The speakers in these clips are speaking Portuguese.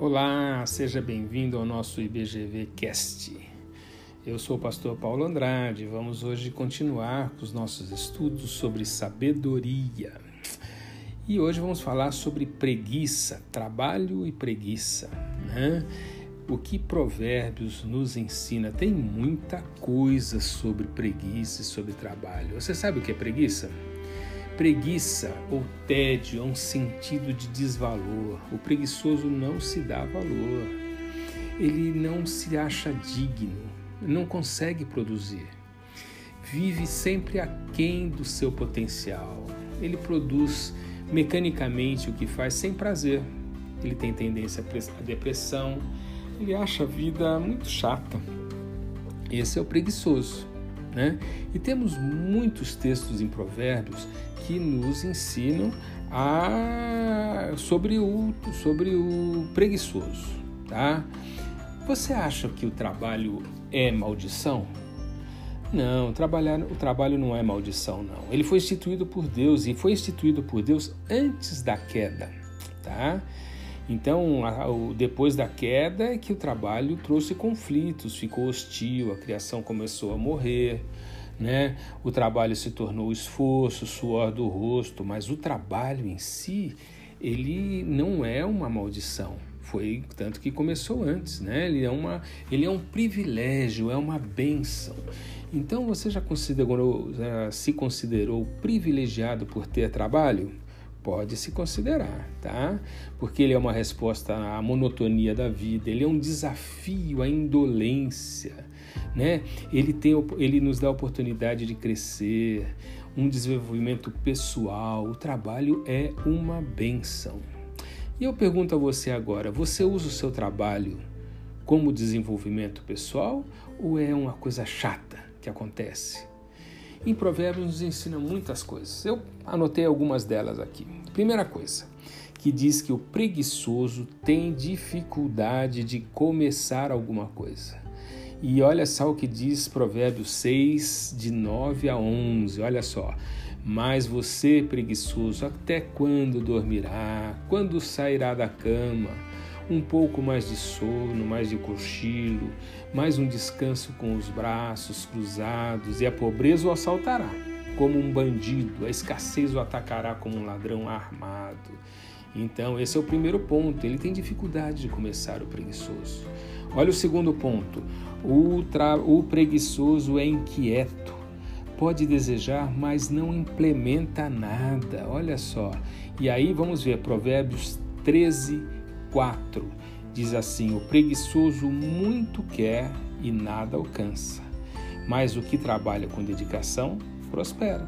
Olá, seja bem-vindo ao nosso IBGV Cast. Eu sou o pastor Paulo Andrade. Vamos hoje continuar com os nossos estudos sobre sabedoria. E hoje vamos falar sobre preguiça, trabalho e preguiça. Né? O que Provérbios nos ensina? Tem muita coisa sobre preguiça e sobre trabalho. Você sabe o que é preguiça? Preguiça ou tédio é um sentido de desvalor. O preguiçoso não se dá valor. Ele não se acha digno, não consegue produzir. Vive sempre aquém do seu potencial. Ele produz mecanicamente o que faz sem prazer. Ele tem tendência à depressão, ele acha a vida muito chata. Esse é o preguiçoso. Né? E temos muitos textos em Provérbios que nos ensinam a, sobre, o, sobre o preguiçoso. Tá? Você acha que o trabalho é maldição? Não, trabalhar, o trabalho não é maldição, não. Ele foi instituído por Deus e foi instituído por Deus antes da queda, tá? Então, depois da queda é que o trabalho trouxe conflitos, ficou hostil, a criação começou a morrer, né? O trabalho se tornou esforço, suor do rosto, mas o trabalho em si, ele não é uma maldição. Foi tanto que começou antes, né? Ele é, uma, ele é um privilégio, é uma bênção. Então você já considerou, já se considerou privilegiado por ter trabalho? Pode se considerar, tá? Porque ele é uma resposta à monotonia da vida, ele é um desafio à indolência, né? Ele, tem, ele nos dá a oportunidade de crescer, um desenvolvimento pessoal. O trabalho é uma benção. E eu pergunto a você agora: você usa o seu trabalho como desenvolvimento pessoal ou é uma coisa chata que acontece? Em Provérbios nos ensina muitas coisas. Eu anotei algumas delas aqui. Primeira coisa, que diz que o preguiçoso tem dificuldade de começar alguma coisa. E olha só o que diz Provérbios 6, de 9 a 11. Olha só. Mas você, preguiçoso, até quando dormirá? Quando sairá da cama? Um pouco mais de sono, mais de cochilo, mais um descanso com os braços cruzados, e a pobreza o assaltará como um bandido, a escassez o atacará como um ladrão armado. Então, esse é o primeiro ponto. Ele tem dificuldade de começar o preguiçoso. Olha o segundo ponto. O, tra... o preguiçoso é inquieto. Pode desejar, mas não implementa nada. Olha só. E aí vamos ver Provérbios 13, 4 diz assim: O preguiçoso muito quer e nada alcança, mas o que trabalha com dedicação prospera.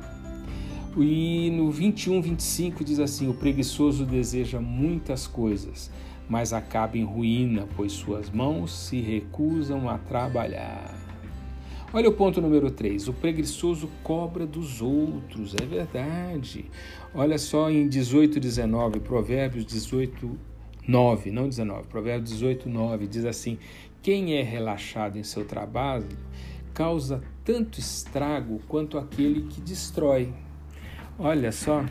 E no 21, 25 diz assim: O preguiçoso deseja muitas coisas, mas acaba em ruína, pois suas mãos se recusam a trabalhar. Olha o ponto número 3. O preguiçoso cobra dos outros. É verdade. Olha só em 18, 19, Provérbios 18, 9, não 19, Provérbios 18, 9 diz assim: Quem é relaxado em seu trabalho causa tanto estrago quanto aquele que destrói. Olha só,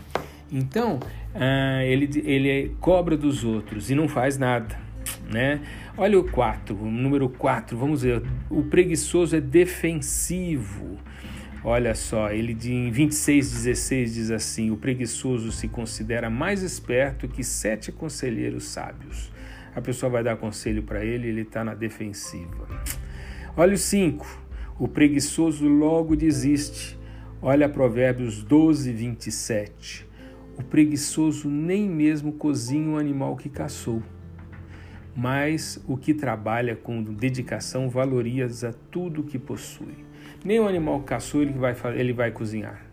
então ah, ele, ele cobra dos outros e não faz nada. Né? Olha o 4, o número 4, vamos ver. O preguiçoso é defensivo. Olha só, ele em 26,16 diz assim: O preguiçoso se considera mais esperto que sete conselheiros sábios. A pessoa vai dar conselho para ele, ele está na defensiva. Olha o 5: O preguiçoso logo desiste. Olha Provérbios 12, 27. O preguiçoso nem mesmo cozinha o animal que caçou, mas o que trabalha com dedicação valoriza tudo o que possui. Nem o animal caçou ele vai, ele vai cozinhar.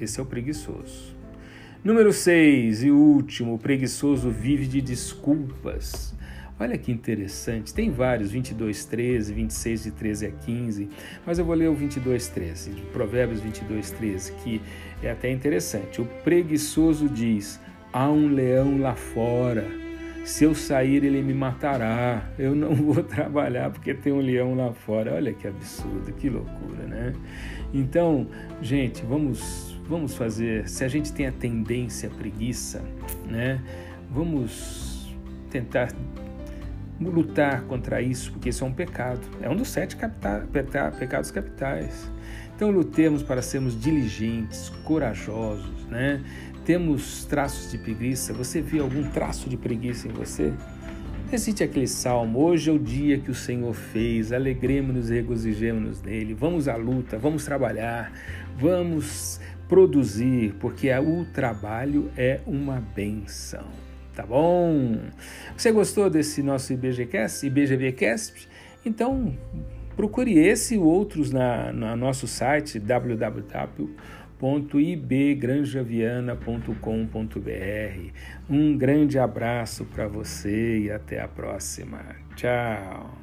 Esse é o preguiçoso. Número 6 e último, o preguiçoso vive de desculpas. Olha que interessante, tem vários, 22, 13, 26 de 13 a 15, mas eu vou ler o 22, 13, Provérbios 22, 13, que é até interessante. O preguiçoso diz: há um leão lá fora se eu sair, ele me matará. Eu não vou trabalhar porque tem um leão lá fora. Olha que absurdo, que loucura, né? Então, gente, vamos vamos fazer. Se a gente tem a tendência à preguiça, né? Vamos tentar lutar contra isso, porque isso é um pecado. É um dos sete capta, pecados capitais. Então lutemos para sermos diligentes, corajosos, né? Temos traços de preguiça. Você vê algum traço de preguiça em você? Recite aquele salmo: Hoje é o dia que o Senhor fez, alegremos-nos e regozijemos-nos nele. Vamos à luta, vamos trabalhar, vamos produzir, porque o trabalho é uma benção. Tá bom? Você gostou desse nosso IBGCast, IBGVcast? Então procure esse e outros na, no nosso site www.ibgranjaviana.com.br. Um grande abraço para você e até a próxima. Tchau.